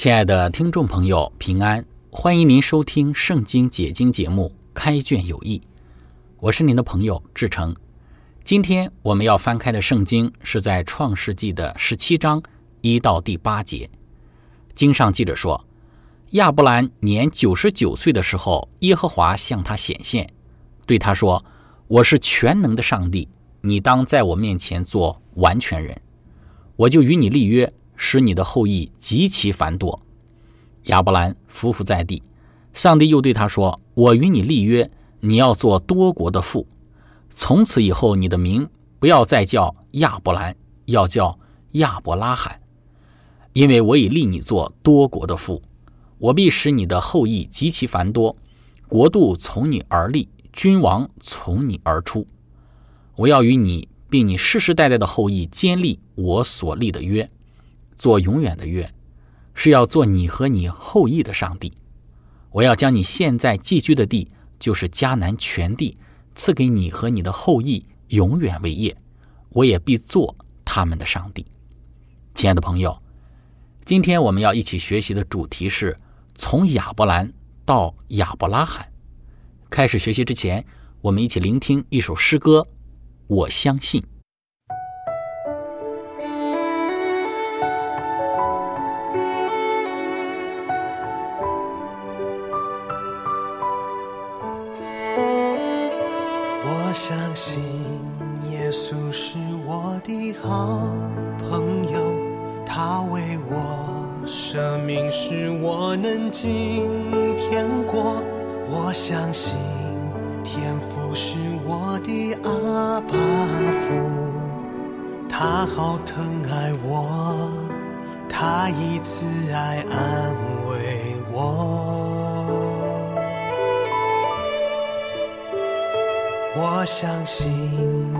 亲爱的听众朋友，平安！欢迎您收听《圣经解经》节目《开卷有益》，我是您的朋友志成。今天我们要翻开的圣经是在创世纪的十七章一到第八节。经上记着说，亚伯兰年九十九岁的时候，耶和华向他显现，对他说：“我是全能的上帝，你当在我面前做完全人，我就与你立约。”使你的后裔极其繁多。亚伯兰伏伏在地，上帝又对他说：“我与你立约，你要做多国的父。从此以后，你的名不要再叫亚伯兰，要叫亚伯拉罕，因为我已立你做多国的父。我必使你的后裔极其繁多，国度从你而立，君王从你而出。我要与你并你世世代代的后裔坚立我所立的约。”做永远的约，是要做你和你后裔的上帝。我要将你现在寄居的地，就是迦南全地，赐给你和你的后裔永远为业。我也必做他们的上帝。亲爱的朋友，今天我们要一起学习的主题是从亚伯兰到亚伯拉罕。开始学习之前，我们一起聆听一首诗歌。我相信。是我的好朋友，他为我舍命，使我能今天过。我相信天父是我的阿爸父，他好疼爱我，他以慈爱安慰我。我相信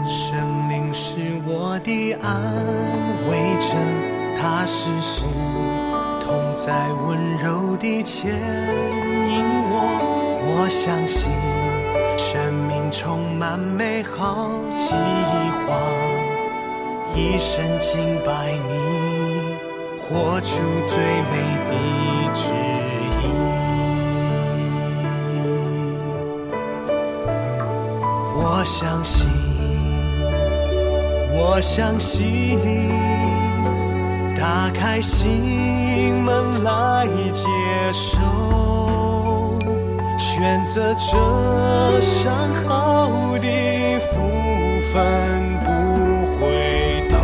生命是我的安慰者，他时时同在温柔地牵引我。我相信生命充满美好计划，一生敬拜你，活出最美的我相信，我相信，打开心门来接受，选择这上好的福分不回头。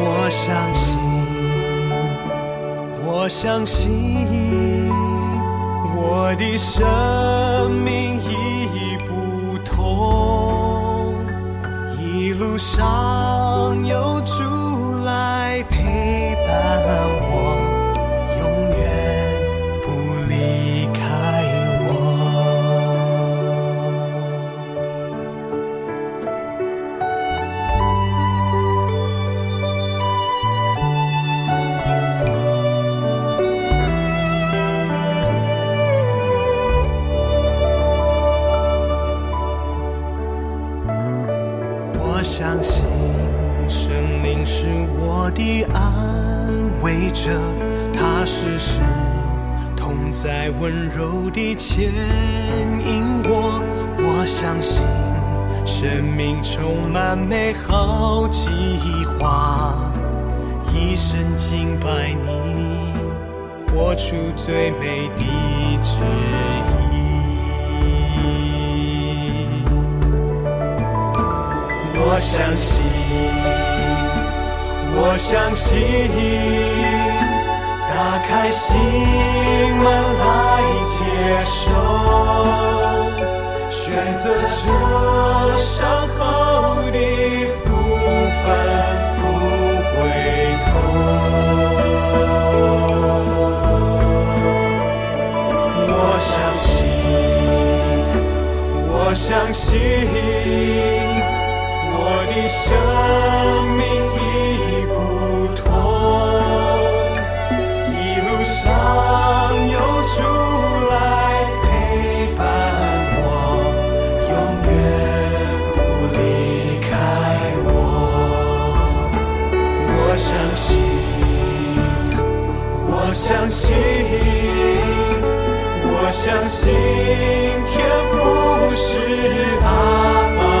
我相信，我相信。我的生命已不同，一路上有好计划，一生敬拜你，活出最美的旨意。我相信，我相信，打开心门来接受，选择这伤相信我的生命已不同，一路上有主来陪伴我，永远不离开我。我相信，我相信，相信天赋是阿爸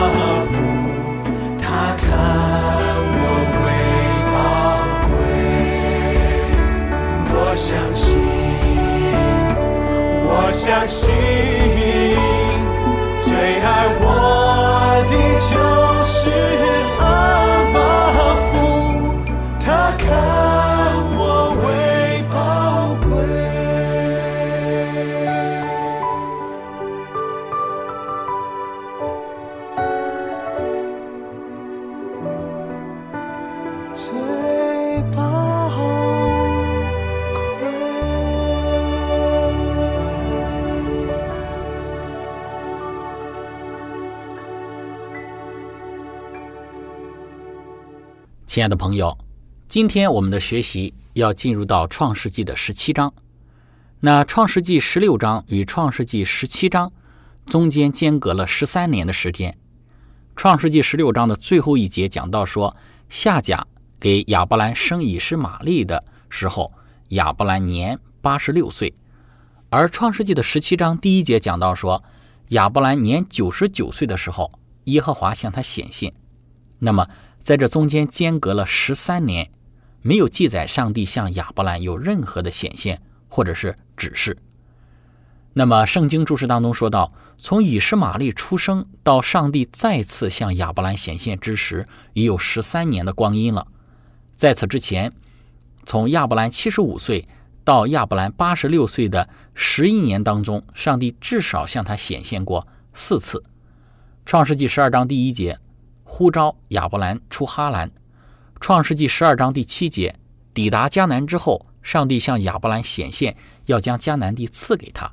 亲爱的朋友，今天我们的学习要进入到创世纪的十七章。那创世纪十六章与创世纪十七章中间间隔了十三年的时间。创世纪十六章的最后一节讲到说，夏甲给亚伯兰生以实玛利的时候，亚伯兰年八十六岁；而创世纪的十七章第一节讲到说，亚伯兰年九十九岁的时候，耶和华向他显现。那么。在这中间间隔了十三年，没有记载上帝向亚伯兰有任何的显现或者是指示。那么圣经注释当中说到，从以实玛利出生到上帝再次向亚伯兰显现之时，已有十三年的光阴了。在此之前，从亚伯兰七十五岁到亚伯兰八十六岁的十一年当中，上帝至少向他显现过四次。创世纪十二章第一节。呼召亚伯兰出哈兰，创世纪十二章第七节，抵达迦南之后，上帝向亚伯兰显现，要将迦南地赐给他。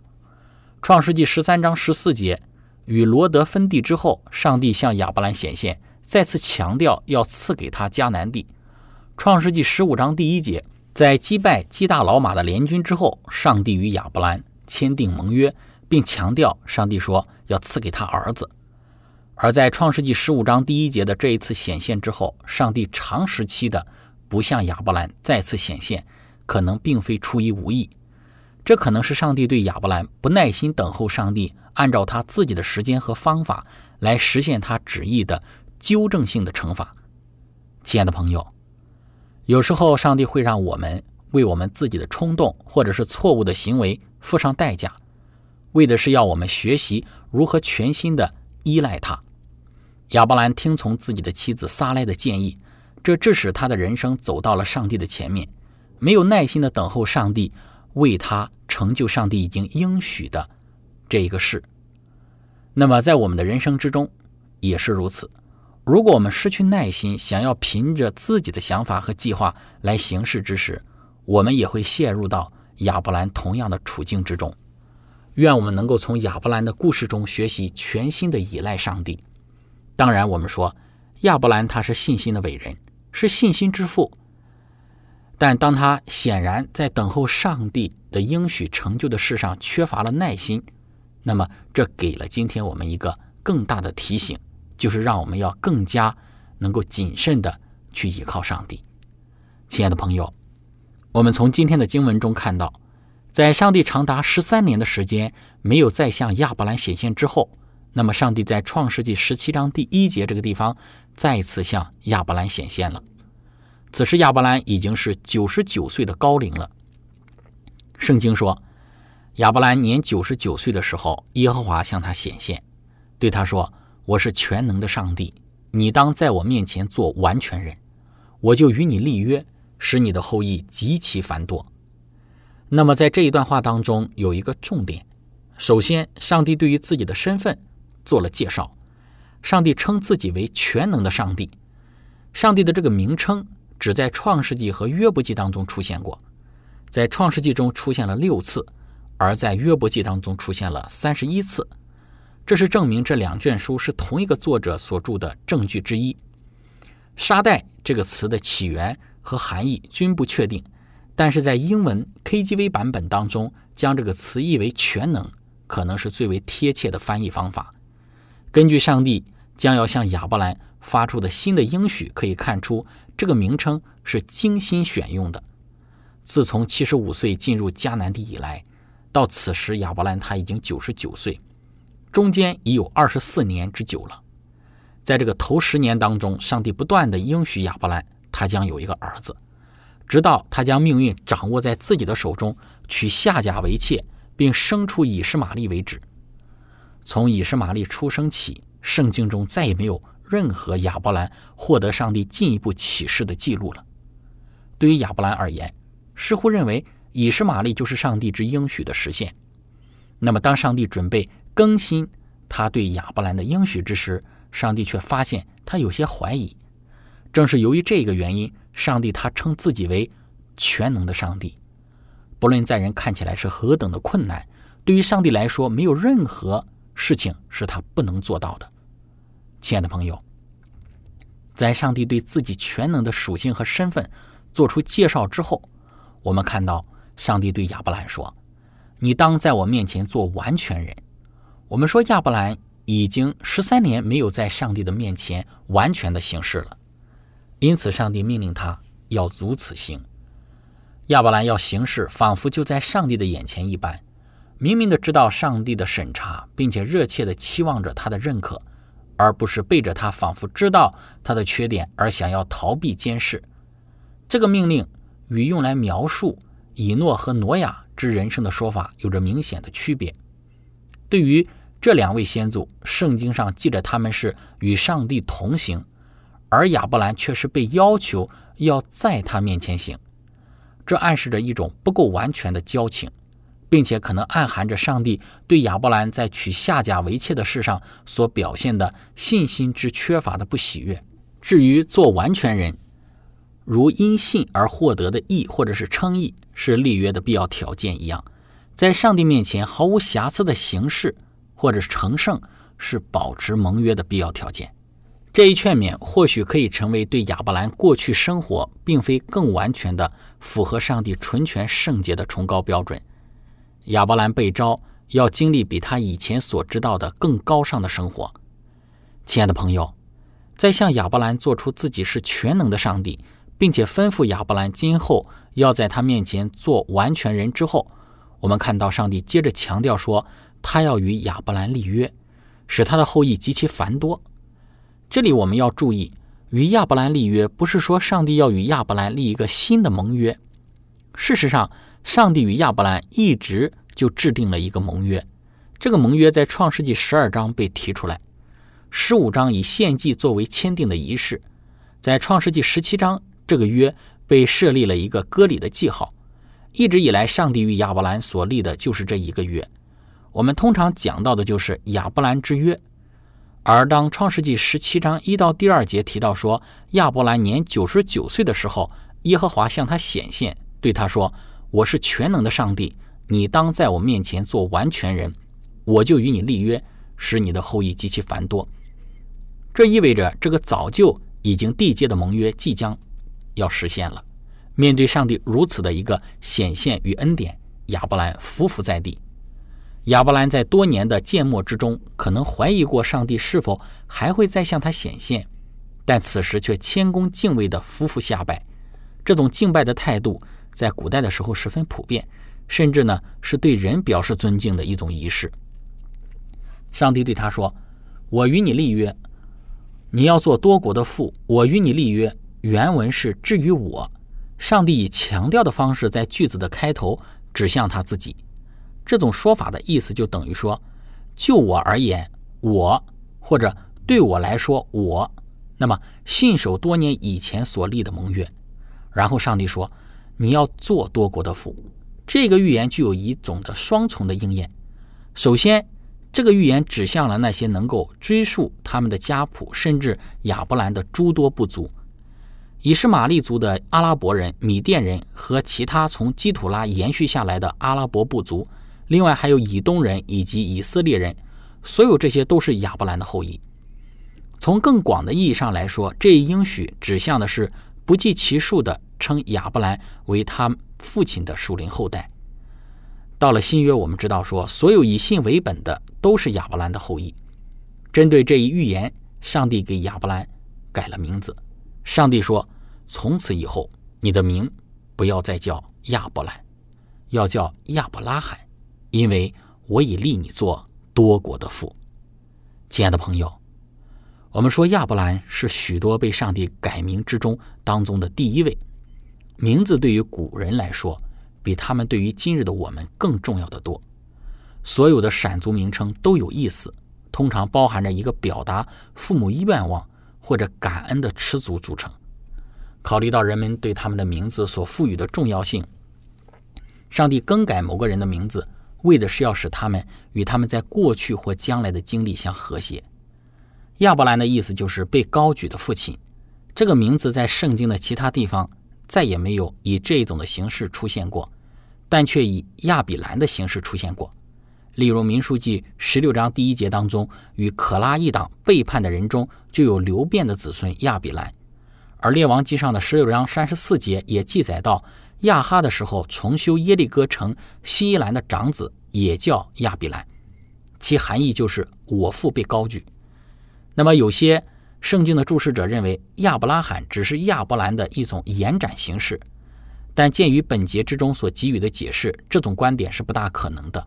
创世纪十三章十四节，与罗德分地之后，上帝向亚伯兰显现，再次强调要赐给他迦南地。创世纪十五章第一节，在击败基大老马的联军之后，上帝与亚伯兰签订盟约，并强调上帝说要赐给他儿子。而在创世纪十五章第一节的这一次显现之后，上帝长时期的不向亚伯兰再次显现，可能并非出于无意，这可能是上帝对亚伯兰不耐心等候上帝按照他自己的时间和方法来实现他旨意的纠正性的惩罚。亲爱的朋友，有时候上帝会让我们为我们自己的冲动或者是错误的行为付上代价，为的是要我们学习如何全新的依赖他。亚伯兰听从自己的妻子撒莱的建议，这致使他的人生走到了上帝的前面，没有耐心的等候上帝为他成就上帝已经应许的这一个事。那么，在我们的人生之中也是如此。如果我们失去耐心，想要凭着自己的想法和计划来行事之时，我们也会陷入到亚伯兰同样的处境之中。愿我们能够从亚伯兰的故事中学习全新的依赖上帝。当然，我们说亚伯兰他是信心的伟人，是信心之父。但当他显然在等候上帝的应许成就的事上缺乏了耐心，那么这给了今天我们一个更大的提醒，就是让我们要更加能够谨慎的去依靠上帝。亲爱的朋友，我们从今天的经文中看到，在上帝长达十三年的时间没有再向亚伯兰显现之后。那么，上帝在创世纪十七章第一节这个地方再次向亚伯兰显现了。此时亚伯兰已经是九十九岁的高龄了。圣经说，亚伯兰年九十九岁的时候，耶和华向他显现，对他说：“我是全能的上帝，你当在我面前做完全人，我就与你立约，使你的后裔极其繁多。”那么在这一段话当中有一个重点，首先，上帝对于自己的身份做了介绍。上帝称自己为全能的上帝。上帝的这个名称只在创世纪和约伯记当中出现过，在创世纪中出现了六次，而在约伯记当中出现了三十一次。这是证明这两卷书是同一个作者所著的证据之一。沙袋这个词的起源和含义均不确定，但是在英文 KJV 版本当中，将这个词译为全能，可能是最为贴切的翻译方法。根据上帝将要向亚伯兰发出的新的应许，可以看出这个名称是精心选用的。自从七十五岁进入迦南地以来，到此时亚伯兰他已经九十九岁，中间已有二十四年之久了。在这个头十年当中，上帝不断的应许亚伯兰，他将有一个儿子，直到他将命运掌握在自己的手中，娶夏甲为妾，并生出以实玛利为止。从以实玛利出生起，圣经中再也没有任何亚伯兰获得上帝进一步启示的记录了。对于亚伯兰而言，似乎认为以实玛利就是上帝之应许的实现。那么，当上帝准备更新他对亚伯兰的应许之时，上帝却发现他有些怀疑。正是由于这个原因，上帝他称自己为全能的上帝。不论在人看起来是何等的困难，对于上帝来说，没有任何。事情是他不能做到的，亲爱的朋友，在上帝对自己全能的属性和身份做出介绍之后，我们看到上帝对亚伯兰说：“你当在我面前做完全人。”我们说亚伯兰已经十三年没有在上帝的面前完全的行事了，因此上帝命令他要如此行。亚伯兰要行事，仿佛就在上帝的眼前一般。明明的知道上帝的审查，并且热切的期望着他的认可，而不是背着他，仿佛知道他的缺点而想要逃避监视。这个命令与用来描述以诺和挪亚之人生的说法有着明显的区别。对于这两位先祖，圣经上记着他们是与上帝同行，而亚伯兰却是被要求要在他面前行，这暗示着一种不够完全的交情。并且可能暗含着上帝对亚伯兰在娶夏甲为妾的事上所表现的信心之缺乏的不喜悦。至于做完全人，如因信而获得的义或者是称义，是立约的必要条件一样，在上帝面前毫无瑕疵的形式或者是成圣，是保持盟约的必要条件。这一劝勉或许可以成为对亚伯兰过去生活并非更完全的符合上帝纯全圣洁的崇高标准。亚伯兰被召要经历比他以前所知道的更高尚的生活。亲爱的朋友，在向亚伯兰做出自己是全能的上帝，并且吩咐亚伯兰今后要在他面前做完全人之后，我们看到上帝接着强调说，他要与亚伯兰立约，使他的后裔极其繁多。这里我们要注意，与亚伯兰立约，不是说上帝要与亚伯兰立一个新的盟约。事实上，上帝与亚伯兰一直就制定了一个盟约，这个盟约在创世纪十二章被提出来，十五章以献祭作为签订的仪式，在创世纪十七章这个约被设立了一个割礼的记号。一直以来，上帝与亚伯兰所立的就是这一个约。我们通常讲到的就是亚伯兰之约。而当创世纪十七章一到第二节提到说亚伯兰年九十九岁的时候，耶和华向他显现，对他说。我是全能的上帝，你当在我面前做完全人，我就与你立约，使你的后裔极其繁多。这意味着这个早就已经缔结的盟约即将要实现了。面对上帝如此的一个显现与恩典，亚伯兰伏伏在地。亚伯兰在多年的缄默之中，可能怀疑过上帝是否还会再向他显现，但此时却谦恭敬畏的夫妇下拜。这种敬拜的态度。在古代的时候十分普遍，甚至呢是对人表示尊敬的一种仪式。上帝对他说：“我与你立约，你要做多国的父；我与你立约，原文是“至于我”，上帝以强调的方式在句子的开头指向他自己。这种说法的意思就等于说：“就我而言，我或者对我来说，我那么信守多年以前所立的盟约。”然后上帝说：“你要做多国的父。”这个预言具有一种的双重的应验。首先，这个预言指向了那些能够追溯他们的家谱，甚至亚伯兰的诸多部族。以实玛利族的阿拉伯人、米甸人和其他从基土拉延续下来的阿拉伯部族，另外还有以东人以及以色列人，所有这些都是亚伯兰的后裔。从更广的意义上来说，这一应许指向的是不计其数的称亚伯兰为他父亲的属灵后代。到了新约，我们知道说，所有以信为本的都是亚伯兰的后裔。针对这一预言，上帝给亚伯兰改了名字。上帝说：“从此以后，你的名不要再叫亚伯兰，要叫亚伯拉罕，因为我已立你做多国的父。”亲爱的朋友，我们说亚伯兰是许多被上帝改名之中当中的第一位。名字对于古人来说，比他们对于今日的我们更重要的多。所有的闪族名称都有意思，通常包含着一个表达父母愿望。或者感恩的词组组成。考虑到人们对他们的名字所赋予的重要性，上帝更改某个人的名字，为的是要使他们与他们在过去或将来的经历相和谐。亚伯兰的意思就是被高举的父亲。这个名字在圣经的其他地方再也没有以这一种的形式出现过，但却以亚比兰的形式出现过。例如《民数记》十六章第一节当中，与可拉一党背叛的人中，就有流变的子孙亚比兰；而《列王记上》的十六章三十四节也记载到，亚哈的时候重修耶利哥城，西兰的长子也叫亚比兰，其含义就是我父被高举。那么有些圣经的注释者认为，亚伯拉罕只是亚伯兰的一种延展形式，但鉴于本节之中所给予的解释，这种观点是不大可能的。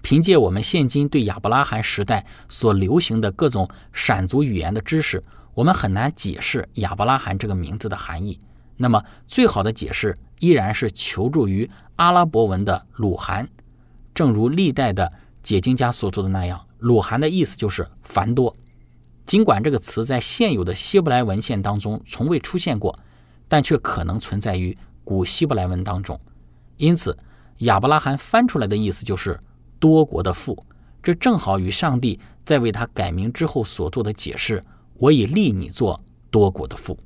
凭借我们现今对亚伯拉罕时代所流行的各种闪族语言的知识，我们很难解释亚伯拉罕这个名字的含义。那么，最好的解释依然是求助于阿拉伯文的鲁韩。正如历代的解经家所做的那样，鲁罕的意思就是繁多。尽管这个词在现有的希伯来文献当中从未出现过，但却可能存在于古希伯来文当中。因此，亚伯拉罕翻出来的意思就是。多国的父，这正好与上帝在为他改名之后所做的解释：“我已立你做多国的父。”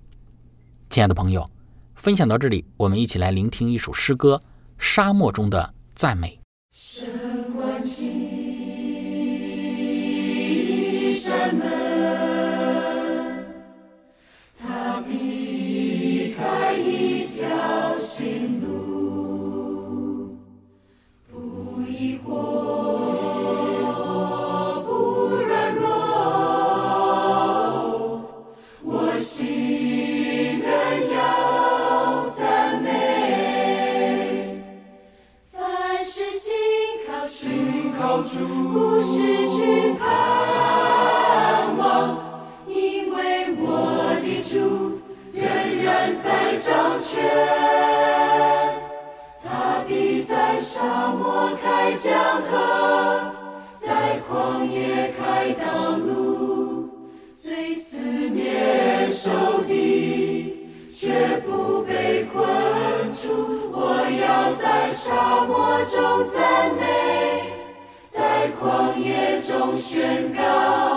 亲爱的朋友，分享到这里，我们一起来聆听一首诗歌《沙漠中的赞美》。Sure. 可在旷野开道路虽死面受敌却不被困住我要在沙漠中赞美在旷野中宣告。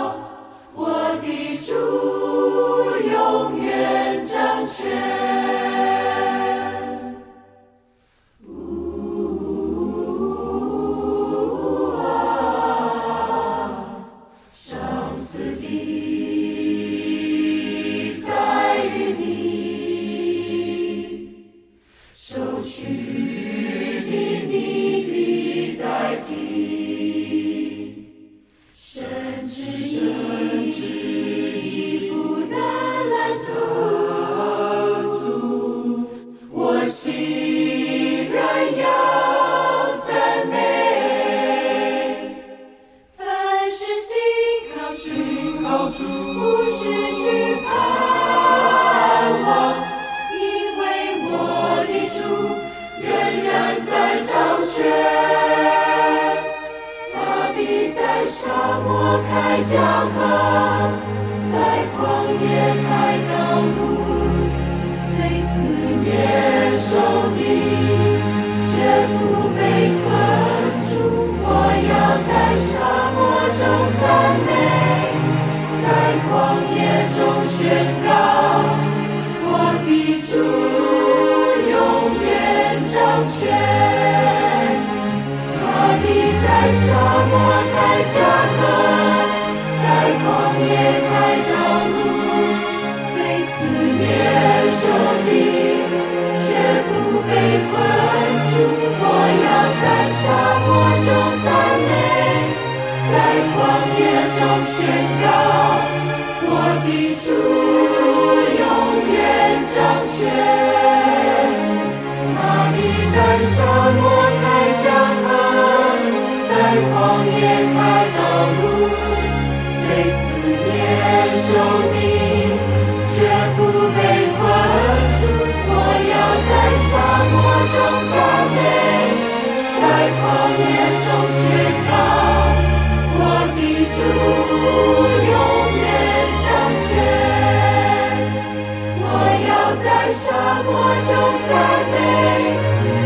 赞美，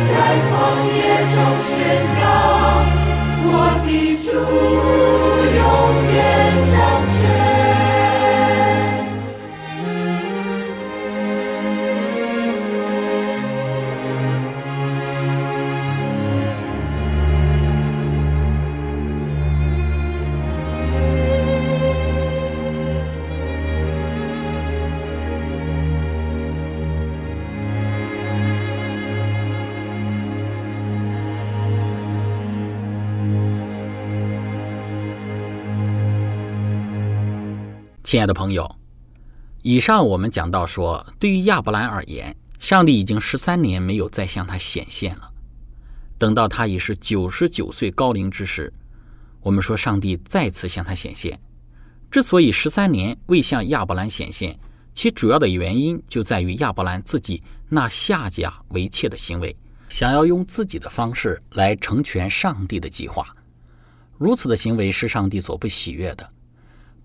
在旷野中宣告我的主。亲爱的朋友，以上我们讲到说，对于亚伯兰而言，上帝已经十三年没有再向他显现了。等到他已是九十九岁高龄之时，我们说上帝再次向他显现。之所以十三年未向亚伯兰显现，其主要的原因就在于亚伯兰自己纳夏甲为妾的行为，想要用自己的方式来成全上帝的计划。如此的行为是上帝所不喜悦的。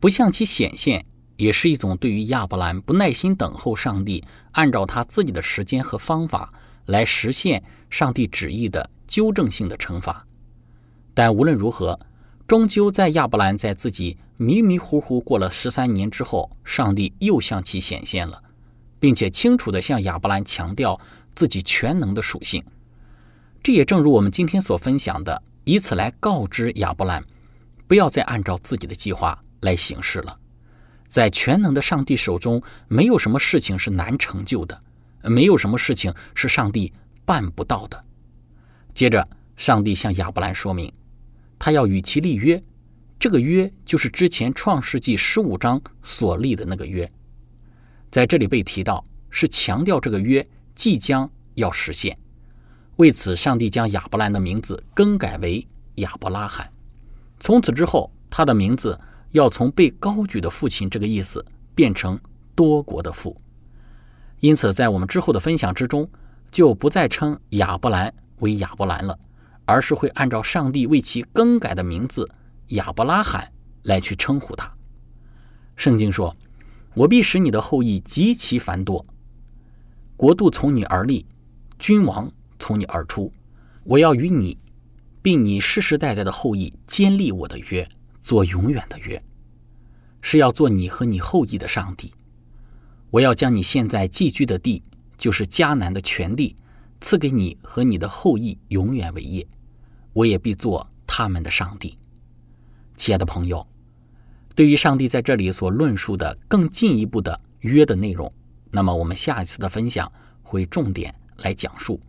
不向其显现，也是一种对于亚伯兰不耐心等候上帝按照他自己的时间和方法来实现上帝旨意的纠正性的惩罚。但无论如何，终究在亚伯兰在自己迷迷糊糊过了十三年之后，上帝又向其显现了，并且清楚地向亚伯兰强调自己全能的属性。这也正如我们今天所分享的，以此来告知亚伯兰，不要再按照自己的计划。来行事了，在全能的上帝手中，没有什么事情是难成就的，没有什么事情是上帝办不到的。接着，上帝向亚伯兰说明，他要与其立约，这个约就是之前创世纪十五章所立的那个约，在这里被提到，是强调这个约即将要实现。为此，上帝将亚伯兰的名字更改为亚伯拉罕，从此之后，他的名字。要从被高举的父亲这个意思变成多国的父，因此在我们之后的分享之中，就不再称亚伯兰为亚伯兰了，而是会按照上帝为其更改的名字亚伯拉罕来去称呼他。圣经说：“我必使你的后裔极其繁多，国度从你而立，君王从你而出。我要与你，并你世世代代的后裔坚立我的约。”做永远的约，是要做你和你后裔的上帝。我要将你现在寄居的地，就是迦南的全地，赐给你和你的后裔永远为业。我也必做他们的上帝。亲爱的朋友，对于上帝在这里所论述的更进一步的约的内容，那么我们下一次的分享会重点来讲述。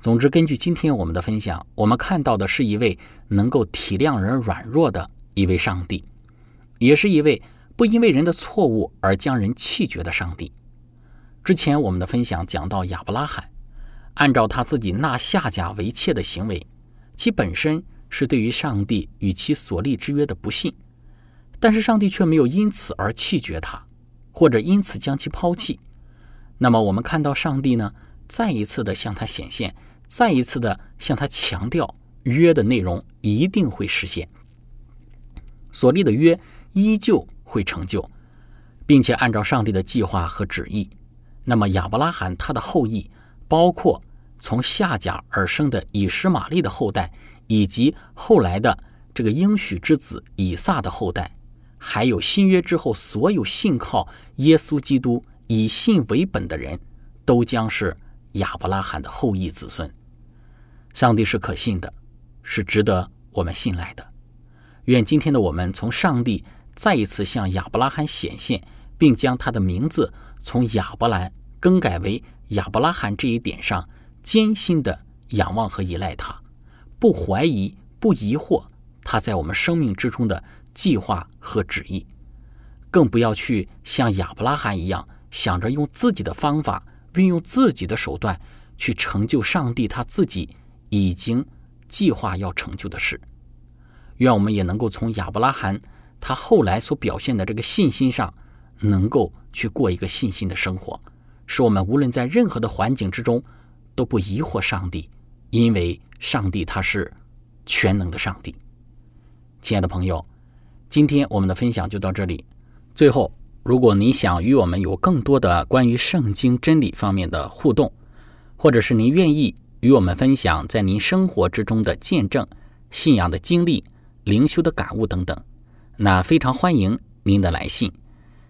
总之，根据今天我们的分享，我们看到的是一位能够体谅人软弱的。一位上帝，也是一位不因为人的错误而将人弃绝的上帝。之前我们的分享讲到亚伯拉罕，按照他自己纳夏甲为妾的行为，其本身是对于上帝与其所立之约的不信，但是上帝却没有因此而弃绝他，或者因此将其抛弃。那么我们看到上帝呢，再一次的向他显现，再一次的向他强调约的内容一定会实现。所立的约依旧会成就，并且按照上帝的计划和旨意。那么亚伯拉罕他的后裔，包括从夏甲而生的以实玛利的后代，以及后来的这个应许之子以撒的后代，还有新约之后所有信靠耶稣基督以信为本的人，都将是亚伯拉罕的后裔子孙。上帝是可信的，是值得我们信赖的。愿今天的我们从上帝再一次向亚伯拉罕显现，并将他的名字从亚伯兰更改为亚伯拉罕这一点上，艰辛的仰望和依赖他，不怀疑、不疑惑他在我们生命之中的计划和旨意，更不要去像亚伯拉罕一样想着用自己的方法、运用自己的手段去成就上帝他自己已经计划要成就的事。愿我们也能够从亚伯拉罕他后来所表现的这个信心上，能够去过一个信心的生活，使我们无论在任何的环境之中都不疑惑上帝，因为上帝他是全能的上帝。亲爱的朋友，今天我们的分享就到这里。最后，如果你想与我们有更多的关于圣经真理方面的互动，或者是您愿意与我们分享在您生活之中的见证、信仰的经历、灵修的感悟等等，那非常欢迎您的来信。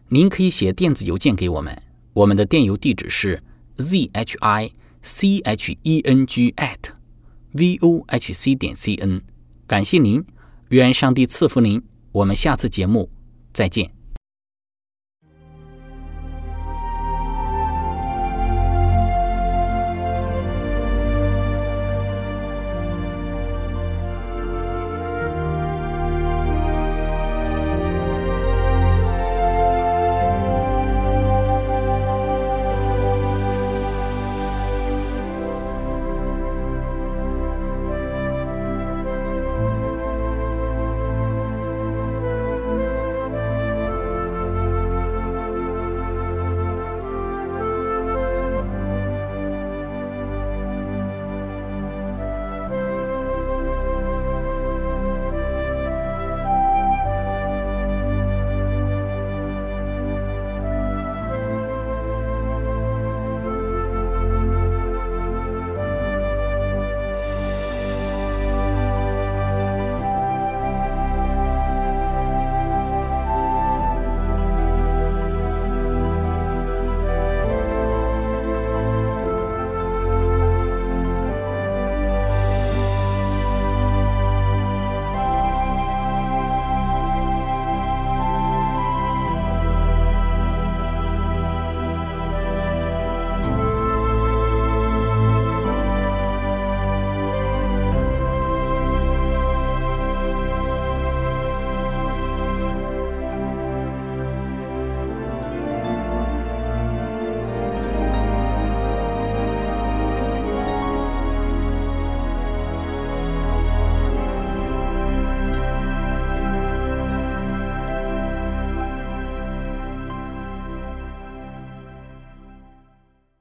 您可以写电子邮件给我们，我们的电邮地址是 z h i c h e n g at v o h c 点 c n。感谢您，愿上帝赐福您。我们下次节目再见。